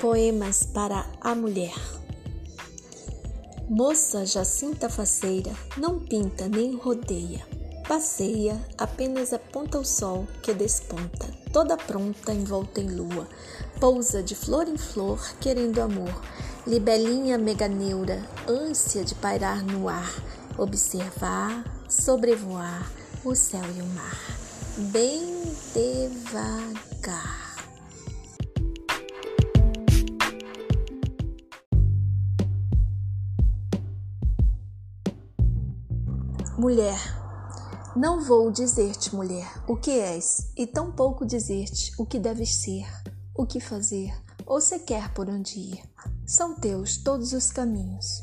Poemas para a Mulher Moça Jacinta faceira, não pinta nem rodeia. Passeia, apenas aponta o sol que desponta, toda pronta, envolta em lua. Pousa de flor em flor, querendo amor. Libelinha meganeura, ânsia de pairar no ar, observar, sobrevoar o céu e o mar. Bem devagar. Mulher, não vou dizer-te, mulher, o que és, e tampouco dizer-te o que deves ser, o que fazer, ou sequer por onde ir. São teus todos os caminhos.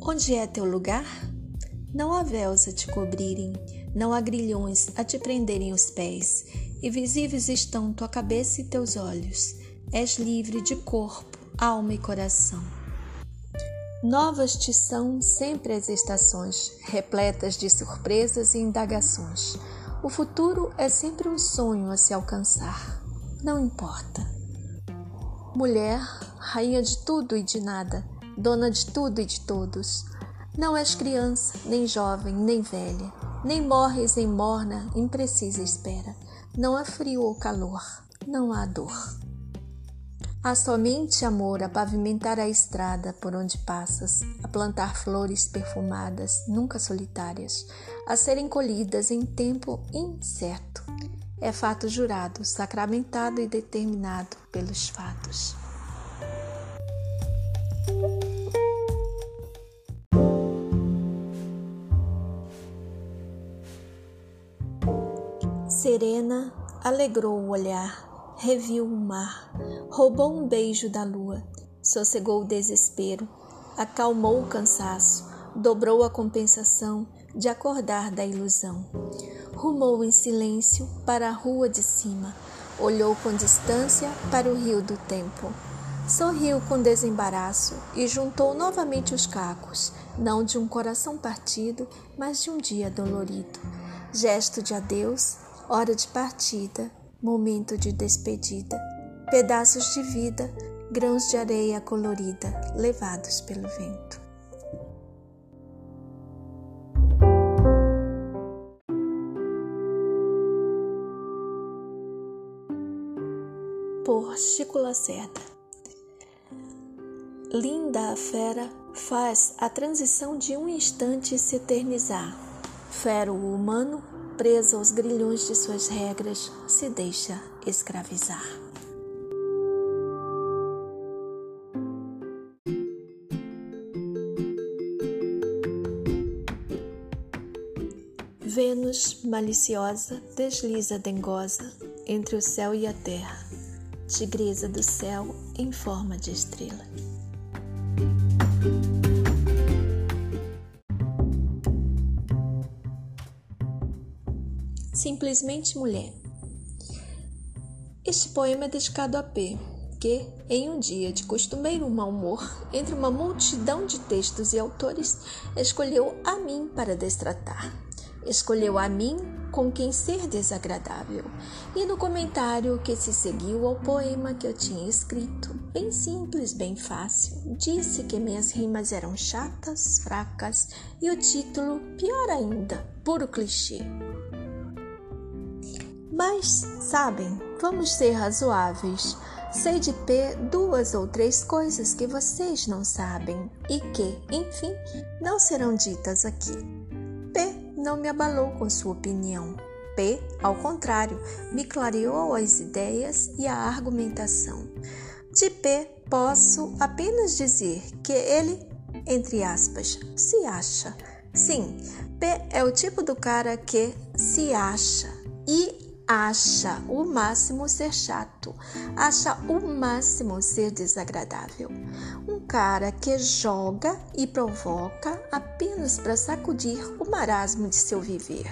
Onde é teu lugar? Não há véus a te cobrirem, não há grilhões a te prenderem os pés, e visíveis estão tua cabeça e teus olhos. És livre de corpo, alma e coração. Novas te são sempre as estações, repletas de surpresas e indagações. O futuro é sempre um sonho a se alcançar. Não importa. Mulher, rainha de tudo e de nada, dona de tudo e de todos. Não és criança, nem jovem, nem velha, nem morres em morna, imprecisa espera. Não há frio ou calor, não há dor. Há somente amor a pavimentar a estrada por onde passas, a plantar flores perfumadas, nunca solitárias, a serem colhidas em tempo incerto. É fato jurado, sacramentado e determinado pelos fatos. Serena alegrou o olhar reviu o mar, roubou um beijo da lua, sossegou o desespero, acalmou o cansaço, dobrou a compensação de acordar da ilusão. Rumou em silêncio para a rua de cima, olhou com distância para o rio do tempo. Sorriu com desembaraço e juntou novamente os cacos, não de um coração partido, mas de um dia dolorido. Gesto de adeus, hora de partida, momento de despedida, pedaços de vida, grãos de areia colorida levados pelo vento. Por Chico Lacerda. Linda a fera faz a transição de um instante se eternizar. Fero o humano preso aos grilhões de suas regras, se deixa escravizar. Vênus, maliciosa, desliza dengosa entre o céu e a terra, tigresa do céu em forma de estrela. Simplesmente Mulher. Este poema é dedicado a P, que, em um dia de costumeiro mau humor, entre uma multidão de textos e autores, escolheu a mim para destratar. Escolheu a mim com quem ser desagradável. E no comentário que se seguiu ao poema que eu tinha escrito, bem simples, bem fácil, disse que minhas rimas eram chatas, fracas e o título, pior ainda, puro clichê. Mas, sabem, vamos ser razoáveis. Sei de P duas ou três coisas que vocês não sabem e que, enfim, não serão ditas aqui. P não me abalou com sua opinião. P, ao contrário, me clareou as ideias e a argumentação. De P posso apenas dizer que ele, entre aspas, se acha. Sim, P é o tipo do cara que se acha e acha o máximo ser chato, acha o máximo ser desagradável. Um cara que joga e provoca apenas para sacudir o marasmo de seu viver.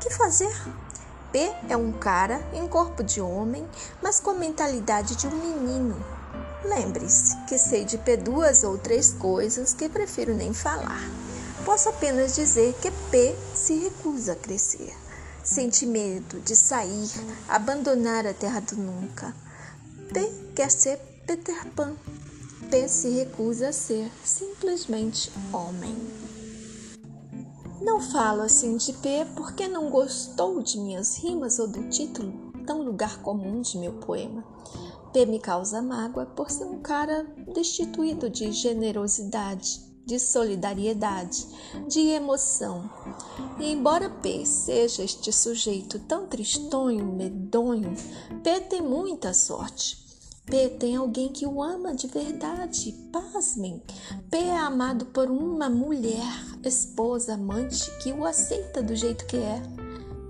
Que fazer? P é um cara em corpo de homem, mas com mentalidade de um menino. Lembre-se que sei de P duas ou três coisas que prefiro nem falar. Posso apenas dizer que P se recusa a crescer. Sente medo de sair, abandonar a terra do nunca. P quer ser Peter Pan. P se recusa a ser simplesmente homem. Não falo assim de P porque não gostou de minhas rimas ou do título, tão lugar comum de meu poema. P me causa mágoa por ser um cara destituído de generosidade, de solidariedade, de emoção. E embora P seja este sujeito tão tristonho, medonho, P tem muita sorte. P tem alguém que o ama de verdade. Pasmem. P é amado por uma mulher, esposa, amante, que o aceita do jeito que é.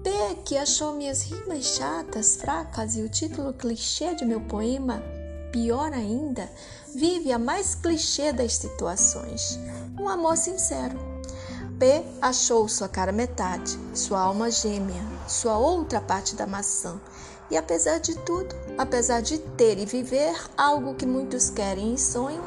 P que achou minhas rimas chatas, fracas e o título clichê de meu poema, pior ainda, vive a mais clichê das situações. Um amor sincero. P achou sua cara metade, sua alma gêmea, sua outra parte da maçã. E apesar de tudo, apesar de ter e viver algo que muitos querem e sonham,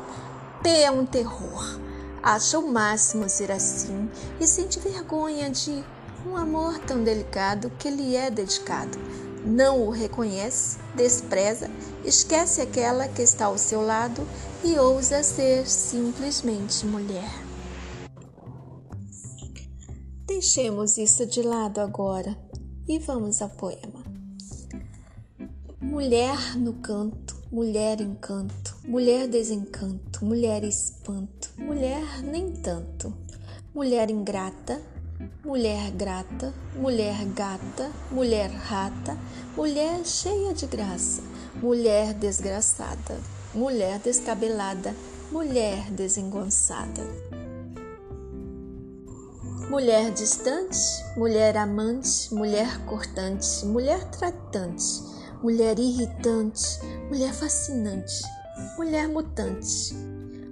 P é um terror. Acha o máximo ser assim e sente vergonha de um amor tão delicado que lhe é dedicado. Não o reconhece, despreza, esquece aquela que está ao seu lado e ousa ser simplesmente mulher. Deixemos isso de lado agora e vamos ao poema. Mulher no canto, mulher encanto, mulher desencanto, mulher espanto, mulher nem tanto, mulher ingrata, mulher grata, mulher gata, mulher rata, mulher cheia de graça, mulher desgraçada, mulher descabelada, mulher desengonçada. Mulher distante, mulher amante, mulher cortante, mulher tratante, mulher irritante, mulher fascinante, mulher mutante,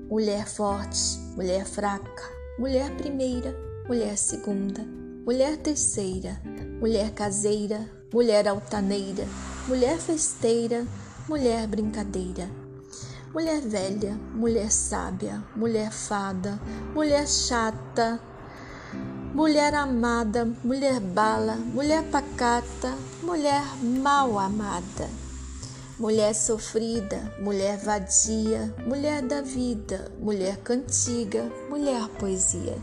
mulher forte, mulher fraca, mulher primeira, mulher segunda, mulher terceira, mulher caseira, mulher altaneira, mulher festeira, mulher brincadeira, mulher velha, mulher sábia, mulher fada, mulher chata, mulher amada, mulher bala, mulher pacata, mulher mal amada. Mulher sofrida, mulher vadia, mulher da vida, mulher cantiga, mulher poesia.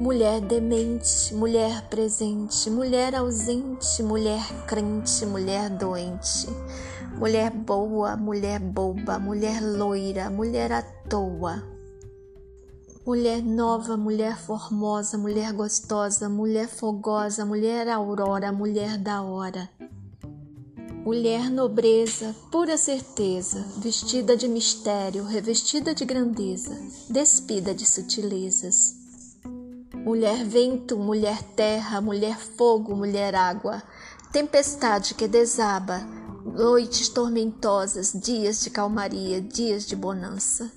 Mulher demente, mulher presente, mulher ausente, mulher crente, mulher doente, mulher boa, mulher boba, mulher loira, mulher à toa. Mulher nova, mulher formosa, mulher gostosa, mulher fogosa, mulher aurora, mulher da hora. Mulher nobreza, pura certeza, vestida de mistério, revestida de grandeza, despida de sutilezas mulher vento, mulher terra, mulher fogo, mulher água, tempestade que desaba, noites tormentosas, dias de calmaria, dias de bonança.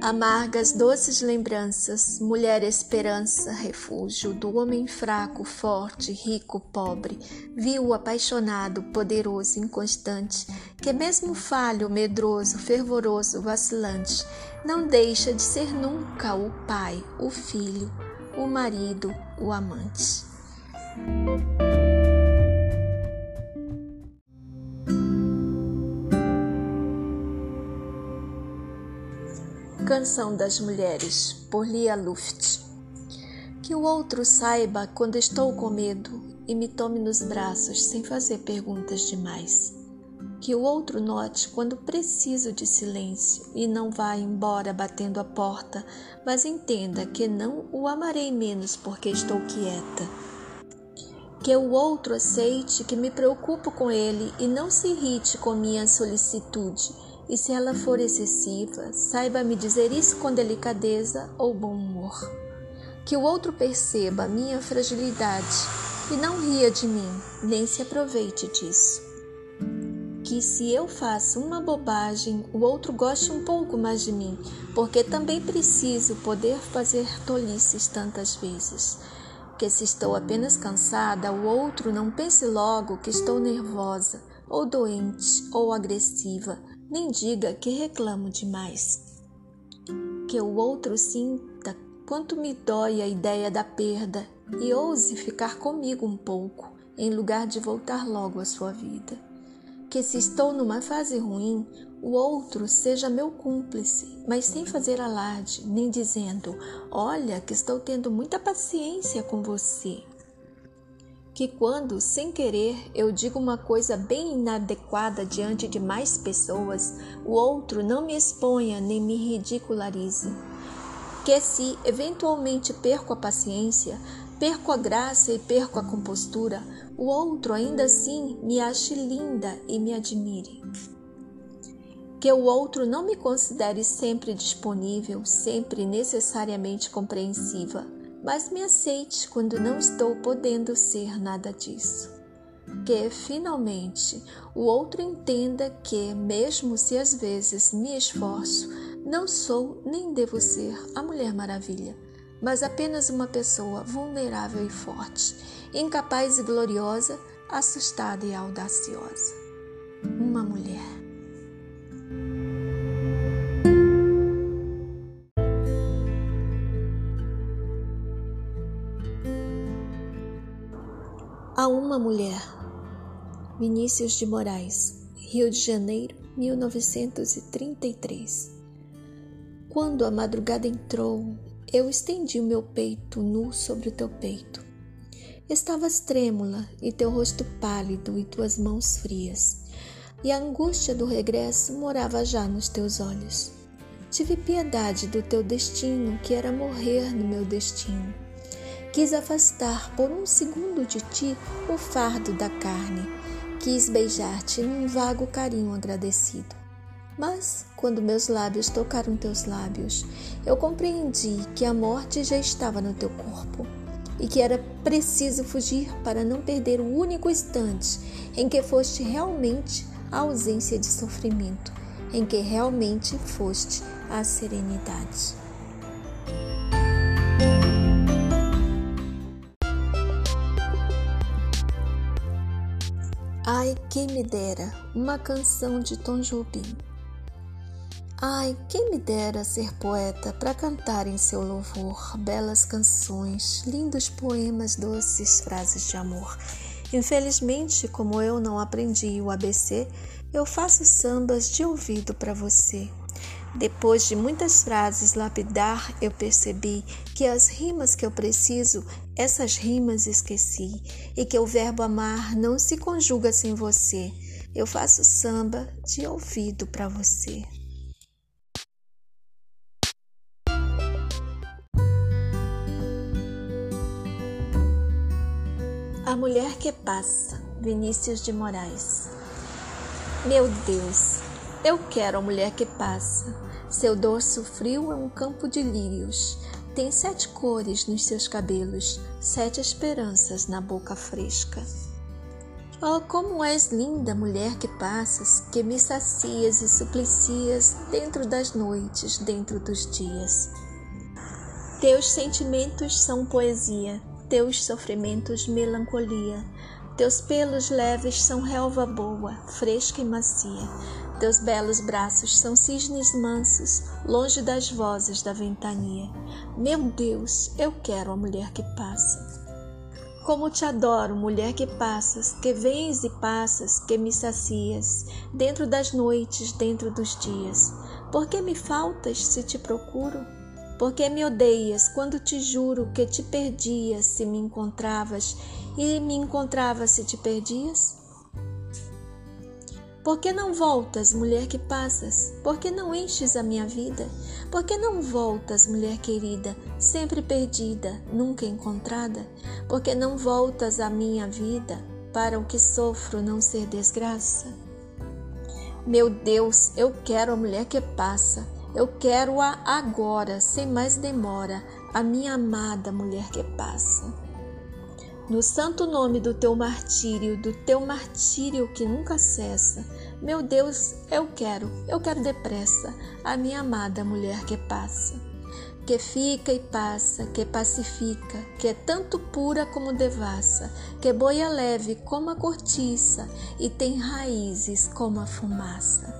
Amargas, doces lembranças, mulher esperança, refúgio do homem fraco, forte, rico, pobre, vil, apaixonado, poderoso, inconstante, que mesmo falho, medroso, fervoroso, vacilante, não deixa de ser nunca o pai, o filho, o marido, o amante. Canção das Mulheres, por Lia Luft. Que o outro saiba quando estou com medo e me tome nos braços sem fazer perguntas demais que o outro note quando preciso de silêncio e não vá embora batendo a porta, mas entenda que não o amarei menos porque estou quieta. Que o outro aceite que me preocupo com ele e não se irrite com minha solicitude, e se ela for excessiva, saiba me dizer isso com delicadeza ou bom humor. Que o outro perceba minha fragilidade e não ria de mim, nem se aproveite disso que se eu faço uma bobagem, o outro goste um pouco mais de mim, porque também preciso poder fazer tolices tantas vezes. Que se estou apenas cansada, o outro não pense logo que estou nervosa, ou doente, ou agressiva, nem diga que reclamo demais. Que o outro sinta quanto me dói a ideia da perda e ouse ficar comigo um pouco, em lugar de voltar logo à sua vida que se estou numa fase ruim, o outro seja meu cúmplice, mas sem fazer alarde, nem dizendo: Olha, que estou tendo muita paciência com você. Que quando, sem querer, eu digo uma coisa bem inadequada diante de mais pessoas, o outro não me exponha nem me ridicularize. Que se eventualmente perco a paciência, perco a graça e perco a compostura, o outro ainda assim me ache linda e me admire. Que o outro não me considere sempre disponível, sempre necessariamente compreensiva, mas me aceite quando não estou podendo ser nada disso. Que finalmente o outro entenda que, mesmo se às vezes me esforço, não sou nem devo ser a Mulher Maravilha, mas apenas uma pessoa vulnerável e forte, incapaz e gloriosa, assustada e audaciosa. Uma mulher. A uma mulher. Vinícius de Moraes, Rio de Janeiro, 1933. Quando a madrugada entrou, eu estendi o meu peito nu sobre o teu peito. Estavas trêmula e teu rosto pálido e tuas mãos frias, e a angústia do regresso morava já nos teus olhos. Tive piedade do teu destino, que era morrer no meu destino Quis afastar por um segundo de ti o fardo da carne. Quis beijar-te num vago carinho agradecido. Mas, quando meus lábios tocaram teus lábios, eu compreendi que a morte já estava no teu corpo e que era preciso fugir para não perder o único instante em que foste realmente a ausência de sofrimento, em que realmente foste a serenidade. Ai, quem me dera uma canção de Tom Jobim. Ai, quem me dera ser poeta para cantar em seu louvor belas canções, lindos poemas, doces frases de amor. Infelizmente, como eu não aprendi o ABC, eu faço sambas de ouvido para você. Depois de muitas frases lapidar, eu percebi que as rimas que eu preciso, essas rimas esqueci, e que o verbo amar não se conjuga sem você. Eu faço samba de ouvido para você. Mulher que Passa, Vinícius de Moraes. Meu Deus, eu quero a mulher que passa. Seu dorso frio é um campo de lírios. Tem sete cores nos seus cabelos, sete esperanças na boca fresca. Oh, como és linda, mulher que passas, que me sacias e suplicias dentro das noites, dentro dos dias. Teus sentimentos são poesia, teus sofrimentos melancolia. Teus pelos leves são relva boa, fresca e macia. Teus belos braços são cisnes mansos, longe das vozes da ventania. Meu Deus, eu quero a mulher que passa. Como te adoro, mulher que passas, que vens e passas, que me sacias, dentro das noites, dentro dos dias. Por que me faltas se te procuro? Por que me odeias quando te juro que te perdia se me encontravas e me encontrava se te perdias? Por que não voltas, mulher que passas? Por que não enches a minha vida? Por que não voltas, mulher querida, sempre perdida, nunca encontrada? Por que não voltas à minha vida, para o que sofro não ser desgraça? Meu Deus, eu quero a mulher que passa, eu quero-a agora, sem mais demora, a minha amada mulher que passa. No santo nome do teu martírio, do teu martírio que nunca cessa, meu Deus, eu quero, eu quero depressa a minha amada mulher que passa, que fica e passa, que pacifica, que é tanto pura como devassa, que boia leve como a cortiça e tem raízes como a fumaça.